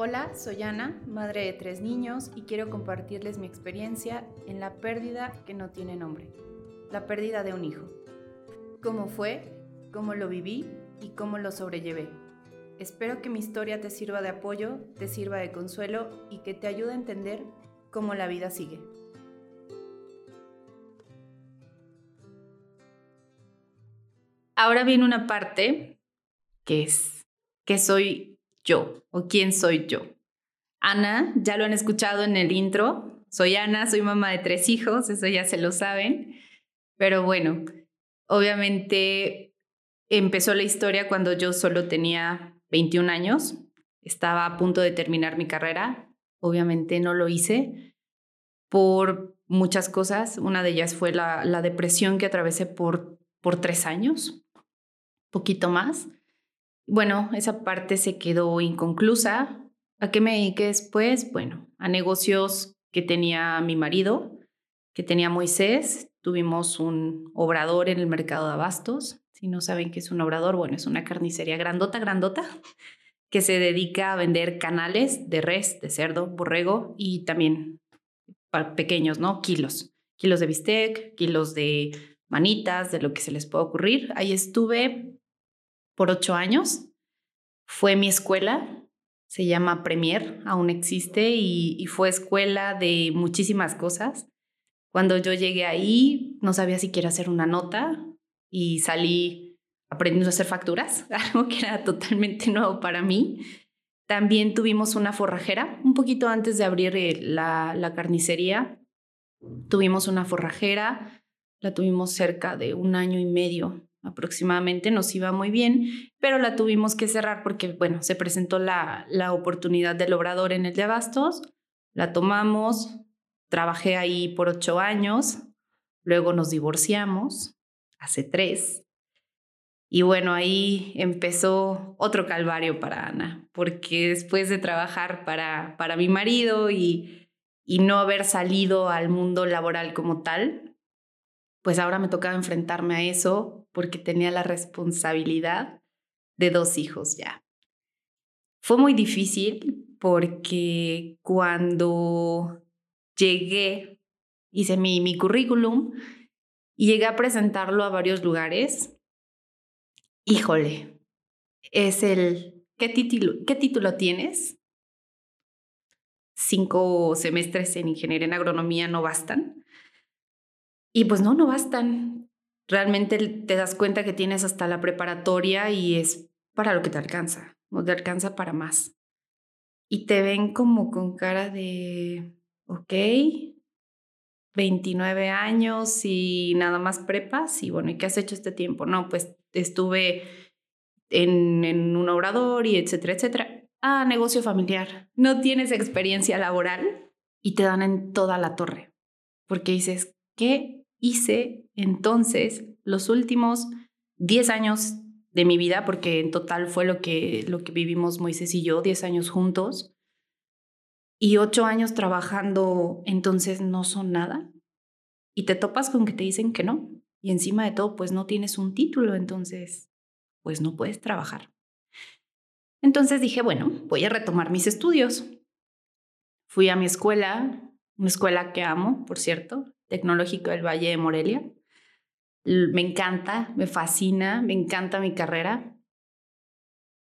Hola, soy Ana, madre de tres niños y quiero compartirles mi experiencia en la pérdida que no tiene nombre, la pérdida de un hijo. ¿Cómo fue? ¿Cómo lo viví? ¿Y cómo lo sobrellevé? Espero que mi historia te sirva de apoyo, te sirva de consuelo y que te ayude a entender cómo la vida sigue. Ahora viene una parte que es que soy yo o quién soy yo. Ana, ya lo han escuchado en el intro. Soy Ana, soy mamá de tres hijos, eso ya se lo saben. Pero bueno, obviamente empezó la historia cuando yo solo tenía 21 años, estaba a punto de terminar mi carrera, obviamente no lo hice por muchas cosas, una de ellas fue la, depresión que atravesé por, por tres años, poquito más. Bueno, esa parte se quedó inconclusa. ¿A qué me dediqué después? Bueno, a negocios que tenía mi marido, que tenía Moisés. Tuvimos un obrador en el mercado de abastos si no saben qué es un obrador, bueno, es una carnicería grandota, grandota, que se dedica a vender canales de res, de cerdo, borrego y también pequeños, ¿no? Kilos. Kilos de bistec, kilos de manitas, de lo que se les pueda ocurrir. Ahí estuve por ocho años. Fue mi escuela, se llama Premier, aún existe y, fue escuela de muchísimas cosas. Cuando yo llegué ahí, no sabía siquiera hacer una nota, y salí aprendiendo a hacer facturas, algo que era totalmente nuevo para mí. También tuvimos una forrajera, un poquito antes de abrir eh, la, la carnicería. Tuvimos una forrajera, la tuvimos cerca de un año y medio aproximadamente, nos iba muy bien, pero la tuvimos que cerrar porque, bueno, se presentó la, la oportunidad del obrador en el de Abastos, la tomamos, trabajé ahí por ocho años, luego nos divorciamos, hace tres. Y bueno, ahí empezó otro calvario para Ana, porque después de trabajar para, para mi marido y, y no haber salido al mundo laboral como tal, pues ahora me tocaba enfrentarme a eso porque tenía la responsabilidad de dos hijos ya. Fue muy difícil porque cuando llegué, hice mi, mi currículum, y llegué a presentarlo a varios lugares. Híjole, es el, ¿qué título, qué título tienes? Cinco semestres en ingeniería en agronomía no bastan. Y pues no, no bastan. Realmente te das cuenta que tienes hasta la preparatoria y es para lo que te alcanza, no te alcanza para más. Y te ven como con cara de, ok, 29 años y nada más prepas. Y bueno, ¿y qué has hecho este tiempo? No, pues estuve en, en un obrador y etcétera, etcétera. Ah, negocio familiar. No tienes experiencia laboral y te dan en toda la torre. Porque dices, ¿qué hice entonces los últimos 10 años de mi vida? Porque en total fue lo que, lo que vivimos Moisés y yo, 10 años juntos y ocho años trabajando, entonces no son nada. Y te topas con que te dicen que no. Y encima de todo, pues no tienes un título, entonces, pues no puedes trabajar. Entonces dije, bueno, voy a retomar mis estudios. Fui a mi escuela, una escuela que amo, por cierto, Tecnológico del Valle de Morelia. Me encanta, me fascina, me encanta mi carrera.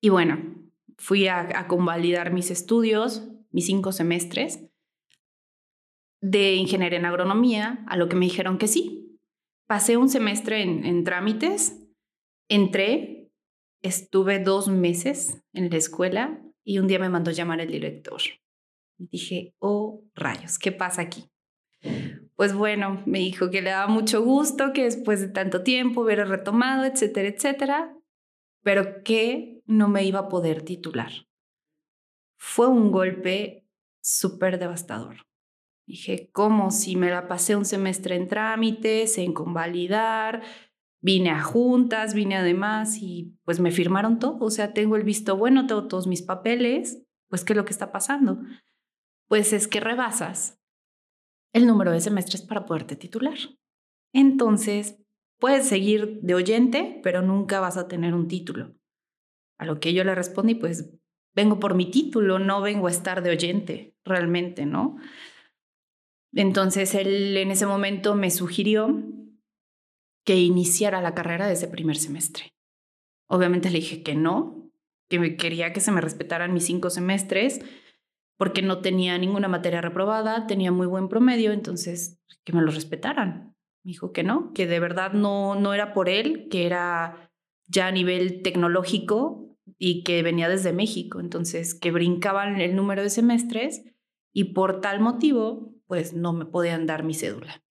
Y bueno, fui a, a convalidar mis estudios, mis cinco semestres de ingeniería en agronomía, a lo que me dijeron que sí. Pasé un semestre en, en trámites, entré, estuve dos meses en la escuela y un día me mandó llamar el director. Dije, oh rayos, ¿qué pasa aquí? Pues bueno, me dijo que le daba mucho gusto que después de tanto tiempo hubiera retomado, etcétera, etcétera, pero que no me iba a poder titular fue un golpe súper devastador. Dije, ¿cómo si me la pasé un semestre en trámites, en convalidar? Vine a juntas, vine además y pues me firmaron todo. O sea, tengo el visto bueno, tengo todos mis papeles. Pues, ¿qué es lo que está pasando? Pues es que rebasas el número de semestres para poderte titular. Entonces, puedes seguir de oyente, pero nunca vas a tener un título. A lo que yo le respondí, pues vengo por mi título, no vengo a estar de oyente, realmente, ¿no? Entonces él en ese momento me sugirió que iniciara la carrera desde primer semestre. Obviamente le dije que no, que quería que se me respetaran mis cinco semestres, porque no tenía ninguna materia reprobada, tenía muy buen promedio, entonces que me lo respetaran. Me dijo que no, que de verdad no, no era por él, que era ya a nivel tecnológico y que venía desde México, entonces que brincaban el número de semestres y por tal motivo, pues no me podían dar mi cédula.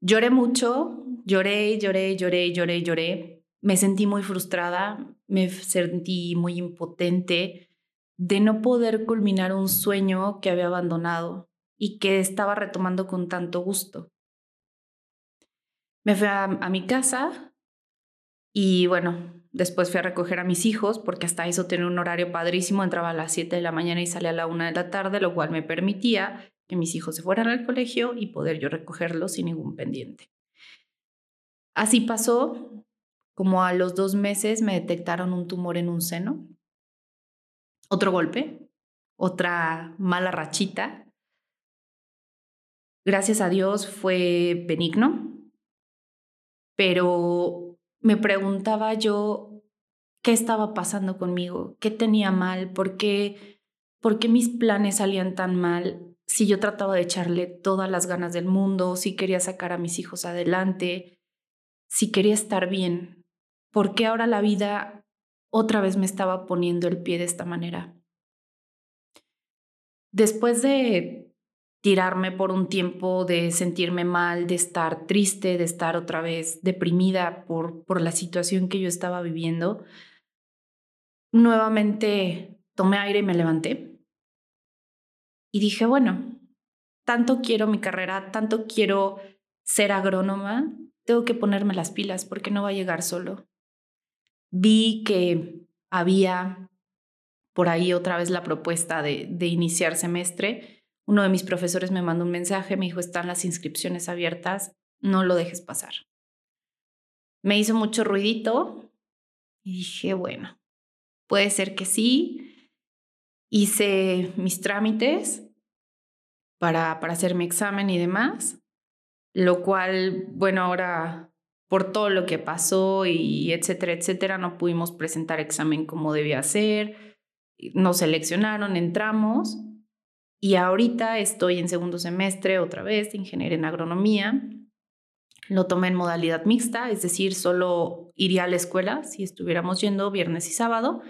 Lloré mucho, lloré, lloré, lloré, lloré, lloré. Me sentí muy frustrada, me sentí muy impotente de no poder culminar un sueño que había abandonado y que estaba retomando con tanto gusto. Me fui a, mi casa y bueno, después fui a recoger a mis hijos porque hasta eso tenía un horario padrísimo, entraba a las 7 de la mañana y salía a la 1 de la tarde, lo cual me permitía que mis hijos se fueran al colegio y poder yo recogerlos sin ningún pendiente. Así pasó, como a los dos meses me detectaron un tumor en un seno, otro golpe, otra mala rachita. Gracias a Dios fue benigno, pero me preguntaba yo qué estaba pasando conmigo, qué tenía mal, por qué, por qué mis planes salían tan mal, si yo trataba de echarle todas las ganas del mundo, si quería sacar a mis hijos adelante, si quería estar bien, ¿por qué ahora la vida otra vez me estaba poniendo el pie de esta manera? Después de tirarme por un tiempo, de sentirme mal, de estar triste, de estar otra vez deprimida por, por la situación que yo estaba viviendo, nuevamente tomé aire y me levanté y dije, bueno, tanto quiero mi carrera, tanto quiero ser agrónoma, tengo que ponerme las pilas porque no va a llegar solo. Vi que había por ahí otra vez la propuesta de, iniciar semestre. Uno de mis profesores me mandó un mensaje, me dijo, están las inscripciones abiertas, no lo dejes pasar. Me hizo mucho ruidito y dije, bueno, puede ser que sí, hice mis trámites para, para hacer mi examen y demás, lo cual, bueno, ahora por todo lo que pasó y etcétera, etcétera, no pudimos presentar examen como debía ser, nos seleccionaron, entramos y ahorita estoy en segundo semestre otra vez de ingeniería en agronomía. Lo tomé en modalidad mixta, es decir, solo iría a la escuela si estuviéramos yendo viernes y sábado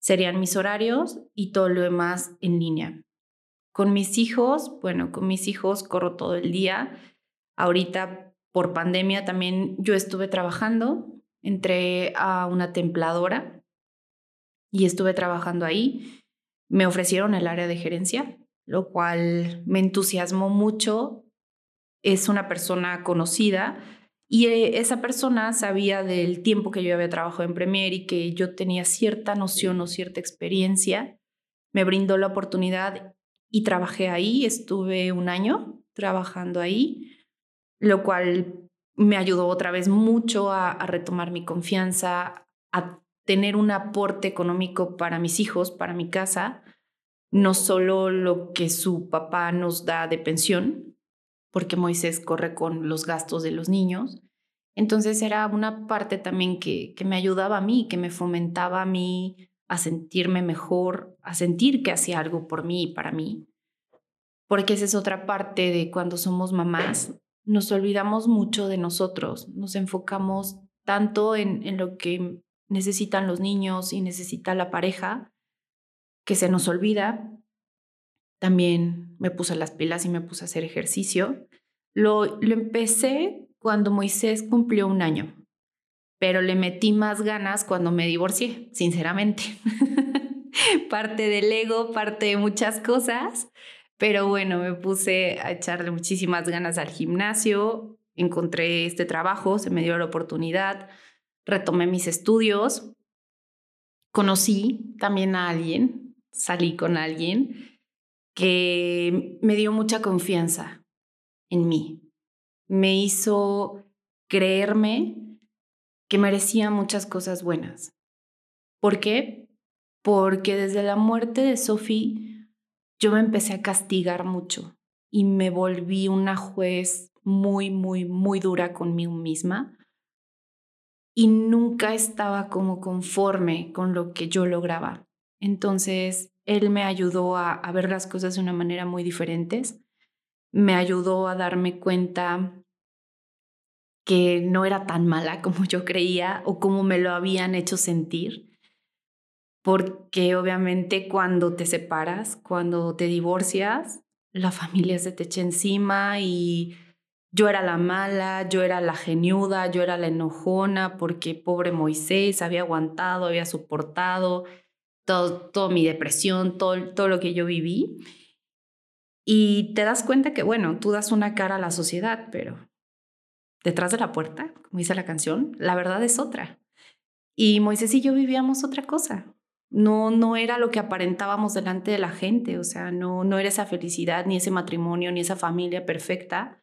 serían mis horarios y todo lo demás en línea. Con mis hijos, bueno, con mis hijos corro todo el día. Ahorita por pandemia también yo estuve trabajando, entré a una templadora y estuve trabajando ahí. Me ofrecieron el área de gerencia, lo cual me entusiasmó mucho. Es una persona conocida y eh, esa persona sabía del tiempo que yo había trabajado en Premier y que yo tenía cierta noción o cierta experiencia. Me brindó la oportunidad y trabajé ahí. Estuve un año trabajando ahí, lo cual me ayudó otra vez mucho a, retomar mi confianza, a tener un aporte económico para mis hijos, para mi casa, no solo lo que su papá nos da de pensión, porque Moisés corre con los gastos de los niños. Entonces era una parte también que, que me ayudaba a mí, que me fomentaba a mí a sentirme mejor, a sentir que hacía algo por mí y para mí. Porque esa es otra parte de cuando somos mamás, nos olvidamos mucho de nosotros, nos enfocamos tanto en, en lo que necesitan los niños y necesita la pareja, que se nos olvida también me puse las pilas y me puse a hacer ejercicio. Lo, lo empecé cuando Moisés cumplió un año, pero le metí más ganas cuando me divorcié, sinceramente. parte del ego, parte de muchas cosas, pero bueno, me puse a echarle muchísimas ganas al gimnasio, encontré este trabajo, se me dio la oportunidad, retomé mis estudios, conocí también a alguien, salí con alguien que me dio mucha confianza en mí. Me hizo creerme que merecía muchas cosas buenas. ¿Por qué? porque desde la muerte de Sophie yo me empecé a castigar mucho y me volví una juez muy, muy, muy dura conmigo misma y nunca estaba como conforme con lo que yo lograba. Entonces, él me ayudó a, a ver las cosas de una manera muy diferentes, me ayudó a darme cuenta que no era tan mala como yo creía o como me lo habían hecho sentir. Porque obviamente cuando te separas, cuando te divorcias, la familia se te echa encima y yo era la mala, yo era la geniuda, yo era la enojona porque pobre Moisés había aguantado, había soportado todo, toda mi depresión, todo, todo lo que yo viví. Y te das cuenta que, bueno, tú das una cara a la sociedad, pero detrás de la puerta, como dice la canción, la verdad es otra. Y Moisés y yo vivíamos otra cosa. No, no era lo que aparentábamos delante de la gente, o sea, no, no era esa felicidad, ni ese matrimonio, ni esa familia perfecta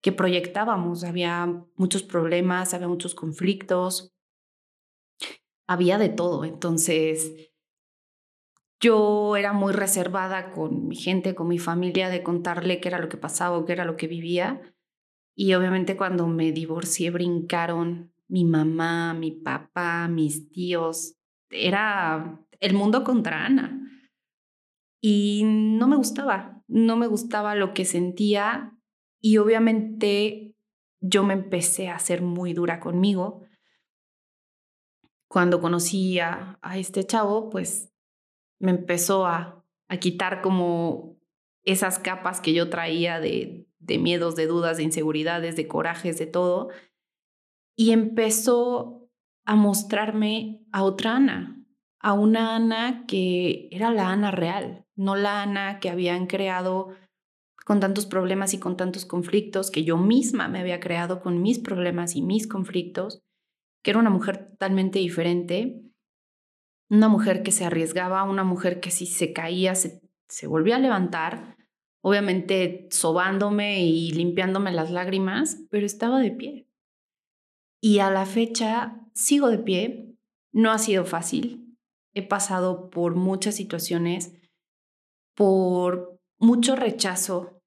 que proyectábamos. Había muchos problemas, había muchos conflictos, había de todo. Entonces, yo era muy reservada con mi gente, con mi familia, de contarle qué era lo que pasaba qué era lo que vivía. Y obviamente cuando me divorcié brincaron mi mamá, mi papá, mis tíos. Era el mundo contra Ana. Y no me gustaba, no me gustaba lo que sentía y obviamente yo me empecé a ser muy dura conmigo. Cuando conocí a, este chavo, pues me empezó a, a quitar como esas capas que yo traía de, de miedos, de dudas, de inseguridades, de corajes, de todo. Y empezó a mostrarme a otra Ana, a una Ana que era la Ana real, no la Ana que habían creado con tantos problemas y con tantos conflictos, que yo misma me había creado con mis problemas y mis conflictos, que era una mujer totalmente diferente, una mujer que se arriesgaba, una mujer que si se caía se, se volvía a levantar, obviamente sobándome y limpiándome las lágrimas, pero estaba de pie. Y a la fecha sigo de pie. No ha sido fácil. He pasado por muchas situaciones, por mucho rechazo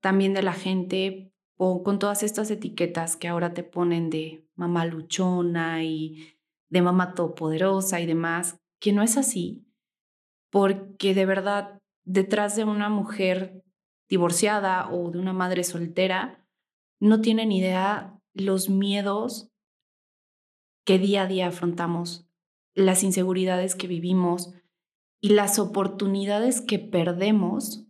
también de la gente, con todas estas etiquetas que ahora te ponen de mamá luchona y de mamá todopoderosa y demás, que no es así, porque de verdad detrás de una mujer divorciada o de una madre soltera, no tienen idea los miedos que día a día afrontamos, las inseguridades que vivimos y las oportunidades que perdemos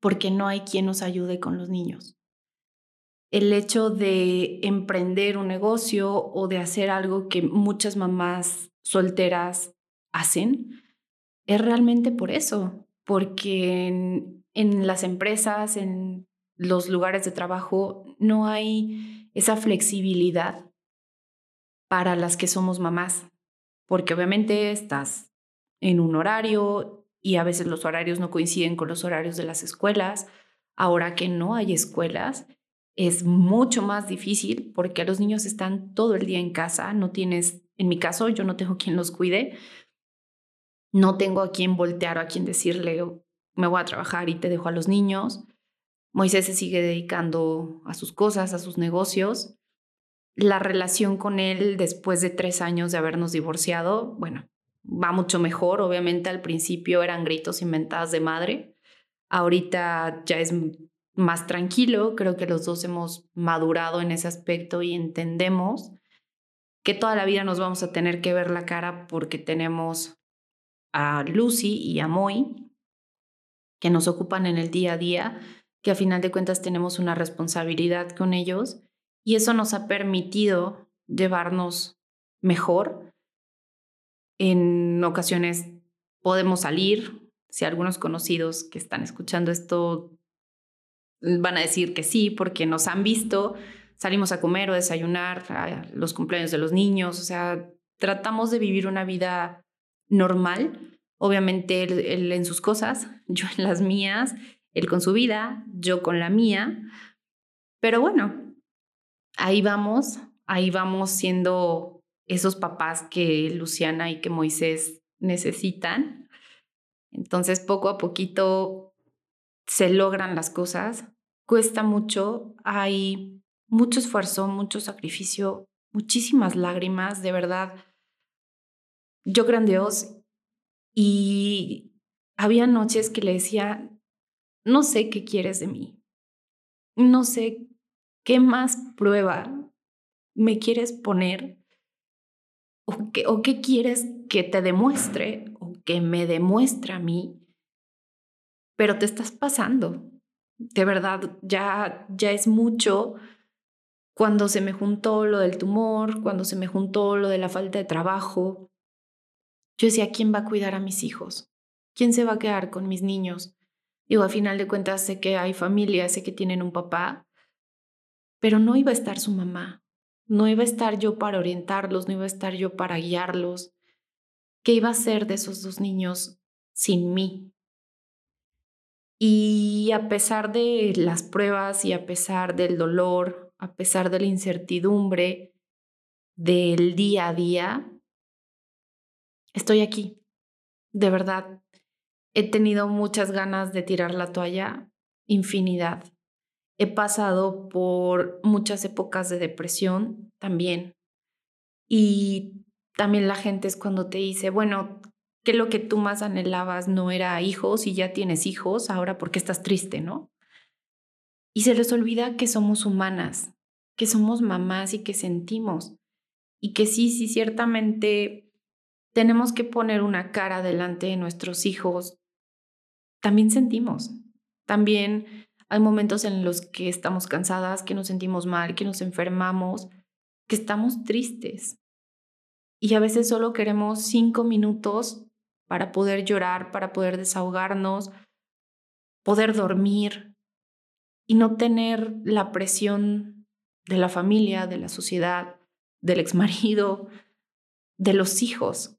porque no hay quien nos ayude con los niños. El hecho de emprender un negocio o de hacer algo que muchas mamás solteras hacen es realmente por eso, porque en las empresas, en los lugares de trabajo, no hay esa flexibilidad para las que somos mamás, porque obviamente estás en un horario y a veces los horarios no coinciden con los horarios de las escuelas. Ahora que no hay escuelas, es mucho más difícil porque los niños están todo el día en casa, no tienes, en mi caso, yo no tengo quien los cuide, no tengo a quien voltear o a quien decirle, me voy a trabajar y te dejo a los niños. Moisés se sigue dedicando a sus cosas, a sus negocios. La relación con él después de tres años de habernos divorciado, bueno, va mucho mejor. Obviamente al principio eran gritos inventadas de madre. Ahorita ya es más tranquilo. Creo que los dos hemos madurado en ese aspecto y entendemos que toda la vida nos vamos a tener que ver la cara porque tenemos a Lucy y a Moy, que nos ocupan en el día a día, que a final de cuentas tenemos una responsabilidad con ellos y eso nos ha permitido llevarnos mejor. En ocasiones podemos salir, si algunos conocidos que están escuchando esto van a decir que sí, porque nos han visto, salimos a comer o desayunar, a los cumpleaños de los niños, o sea, tratamos de vivir una vida normal Obviamente él, en sus cosas, yo en las mías, él con su vida, yo con la mía. Pero bueno, ahí vamos, ahí vamos siendo esos papás que Luciana y que Moisés necesitan. Entonces, poco a poquito se logran las cosas. Cuesta mucho, hay mucho esfuerzo, mucho sacrificio, muchísimas lágrimas, de verdad. Yo creo Dios y había noches que le decía, no sé qué quieres de mí, no sé qué más prueba me quieres poner o qué, o qué quieres que te demuestre o que me demuestre a mí, pero te estás pasando. De verdad, ya, ya es mucho cuando se me juntó lo del tumor, cuando se me juntó lo de la falta de trabajo. Yo decía, ¿quién va a cuidar a mis hijos? ¿Quién se va a quedar con mis niños? Digo, a final de cuentas sé que hay familias, sé que tienen un papá, pero no iba a estar su mamá, no iba a estar yo para orientarlos, no iba a estar yo para guiarlos. ¿Qué iba a ser de esos dos niños sin mí? Y a pesar de las pruebas y a pesar del dolor, a pesar de la incertidumbre del día a día, estoy aquí. De verdad, he tenido muchas ganas de tirar la toalla, infinidad. He pasado por muchas épocas de depresión también. Y también la gente es cuando te dice, bueno, que lo que tú más anhelabas no era hijos y ya tienes hijos, ahora porque estás triste, ¿no? Y se les olvida que somos humanas, que somos mamás y que sentimos. Y que sí, sí, ciertamente tenemos que poner una cara delante de nuestros hijos. También sentimos. También hay momentos en los que estamos cansadas, que nos sentimos mal, que nos enfermamos, que estamos tristes. Y a veces solo queremos cinco minutos para poder llorar, para poder desahogarnos, poder dormir y no tener la presión de la familia, de la sociedad, del exmarido, de los hijos.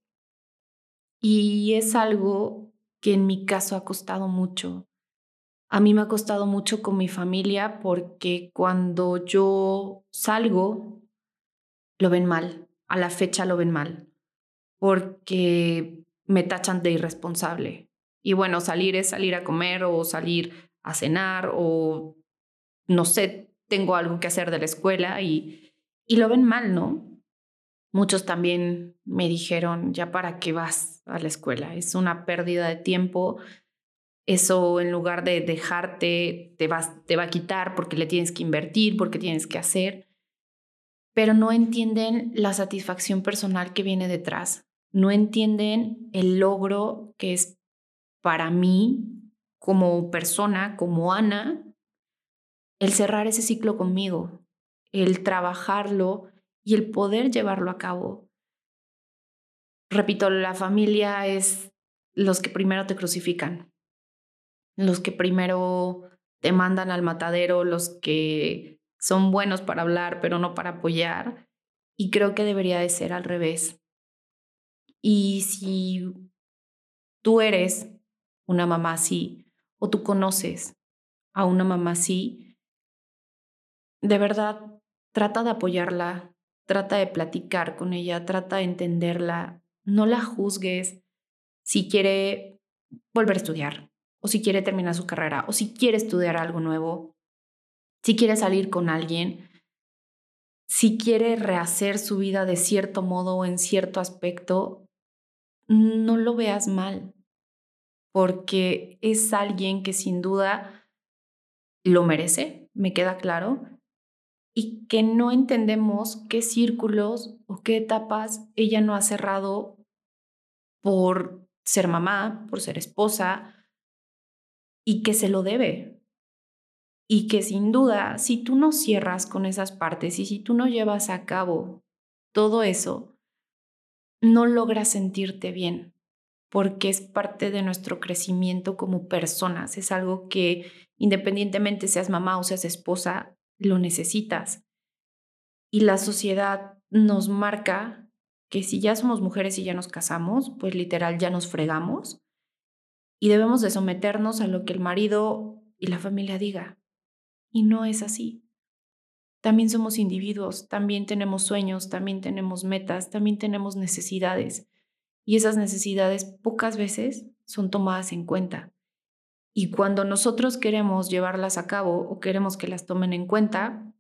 Y es algo que en mi caso ha costado mucho. A mí me ha costado mucho con mi familia porque cuando yo salgo, lo ven mal. A la fecha lo ven mal. Porque me tachan de irresponsable. Y bueno, salir es salir a comer o salir a cenar o no sé, tengo algo que hacer de la escuela y, y lo ven mal, ¿no? Muchos también me dijeron, ya para qué vas a la escuela, es una pérdida de tiempo, eso en lugar de dejarte, te, vas, te va a quitar porque le tienes que invertir, porque tienes que hacer, pero no entienden la satisfacción personal que viene detrás, no entienden el logro que es para mí como persona, como Ana, el cerrar ese ciclo conmigo, el trabajarlo y el poder llevarlo a cabo. Repito, la familia es los que primero te crucifican, los que primero te mandan al matadero, los que son buenos para hablar, pero no para apoyar. Y creo que debería de ser al revés. Y si tú eres una mamá así, o tú conoces a una mamá así, de verdad, trata de apoyarla, trata de platicar con ella, trata de entenderla, no la juzgues si quiere volver a estudiar, o si quiere terminar su carrera, o si quiere estudiar algo nuevo, si quiere salir con alguien, si quiere rehacer su vida de cierto modo o en cierto aspecto, no lo veas mal, porque es alguien que sin duda lo merece, me queda claro, y que no entendemos qué círculos o qué etapas ella no ha cerrado por ser mamá, por ser esposa, y que se lo debe. Y que sin duda, si tú no cierras con esas partes y si tú no llevas a cabo todo eso, no logras sentirte bien, porque es parte de nuestro crecimiento como personas. Es algo que independientemente seas mamá o seas esposa, lo necesitas. Y la sociedad nos marca que si ya somos mujeres y ya nos casamos, pues literal ya nos fregamos y debemos de someternos a lo que el marido y la familia diga. Y no es así. También somos individuos, también tenemos sueños, también tenemos metas, también tenemos necesidades. y esas necesidades pocas veces son tomadas en cuenta. Y cuando nosotros queremos llevarlas a cabo o queremos que las tomen en cuenta,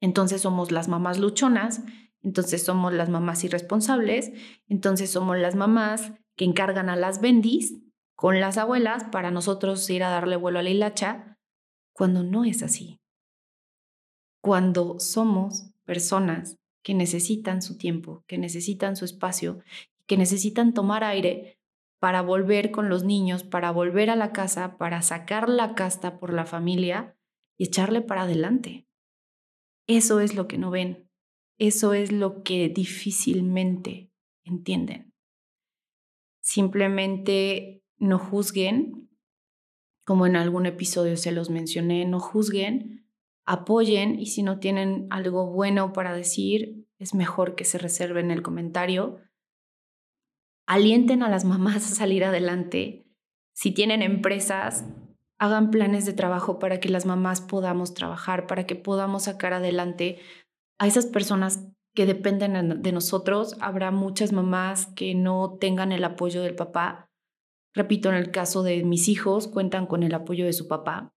entonces somos las mamás luchonas, entonces somos las mamás irresponsables, entonces somos las mamás que encargan a las bendis con las abuelas para nosotros ir a darle vuelo a la hilacha, cuando no es así. Cuando somos personas que necesitan su tiempo, que necesitan su espacio, que necesitan tomar aire para volver con los niños, para volver a la casa, para sacar la casta por la familia y echarle para adelante. Eso es lo que no ven. Eso es lo que difícilmente entienden. Simplemente no juzguen, como en algún episodio se los mencioné, no juzguen, apoyen y si no tienen algo bueno para decir, es mejor que se reserven el comentario. Alienten a las mamás a salir adelante. Si tienen empresas, hagan planes de trabajo para que las mamás podamos trabajar, para que podamos sacar adelante a esas personas que dependen de nosotros. Habrá muchas mamás que no tengan el apoyo del papá. Repito, en el caso de mis hijos, cuentan con el apoyo de su papá,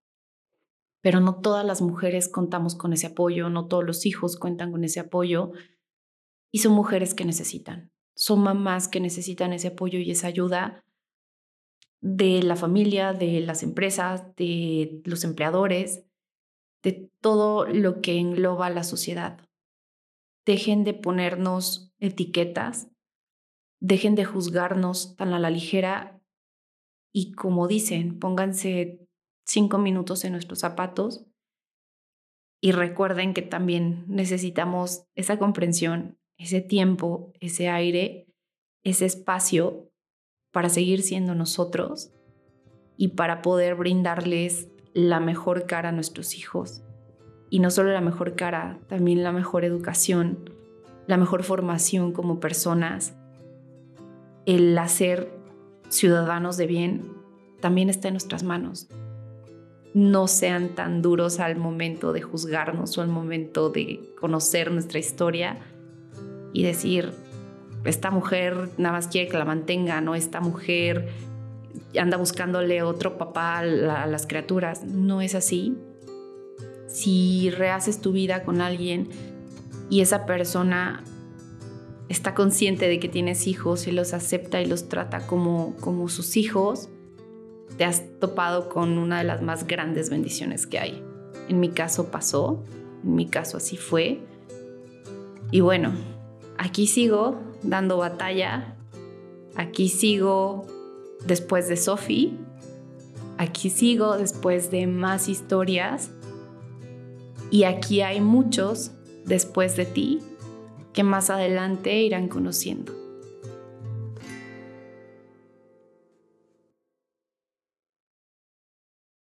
pero no todas las mujeres contamos con ese apoyo, no todos los hijos cuentan con ese apoyo y son mujeres que necesitan, son mamás que necesitan ese apoyo y esa ayuda de la familia, de las empresas, de los empleadores, de todo lo que engloba la sociedad. Dejen de ponernos etiquetas, dejen de juzgarnos tan a la ligera y como dicen, pónganse cinco minutos en nuestros zapatos y recuerden que también necesitamos esa comprensión, ese tiempo, ese aire, ese espacio para seguir siendo nosotros y para poder brindarles la mejor cara a nuestros hijos. Y no solo la mejor cara, también la mejor educación, la mejor formación como personas. El hacer ciudadanos de bien también está en nuestras manos. No sean tan duros al momento de juzgarnos o al momento de conocer nuestra historia y decir, esta mujer nada más quiere que la mantenga, ¿no? Esta mujer anda buscándole otro papá a, las criaturas. No es así. Si rehaces tu vida con alguien y esa persona está consciente de que tienes hijos y los acepta y los trata como, como sus hijos, te has topado con una de las más grandes bendiciones que hay. En mi caso pasó, en mi caso así fue. Y bueno, aquí sigo dando batalla. Aquí sigo después de Sophie. Aquí sigo después de más historias. Y aquí hay muchos después de ti que más adelante irán conociendo.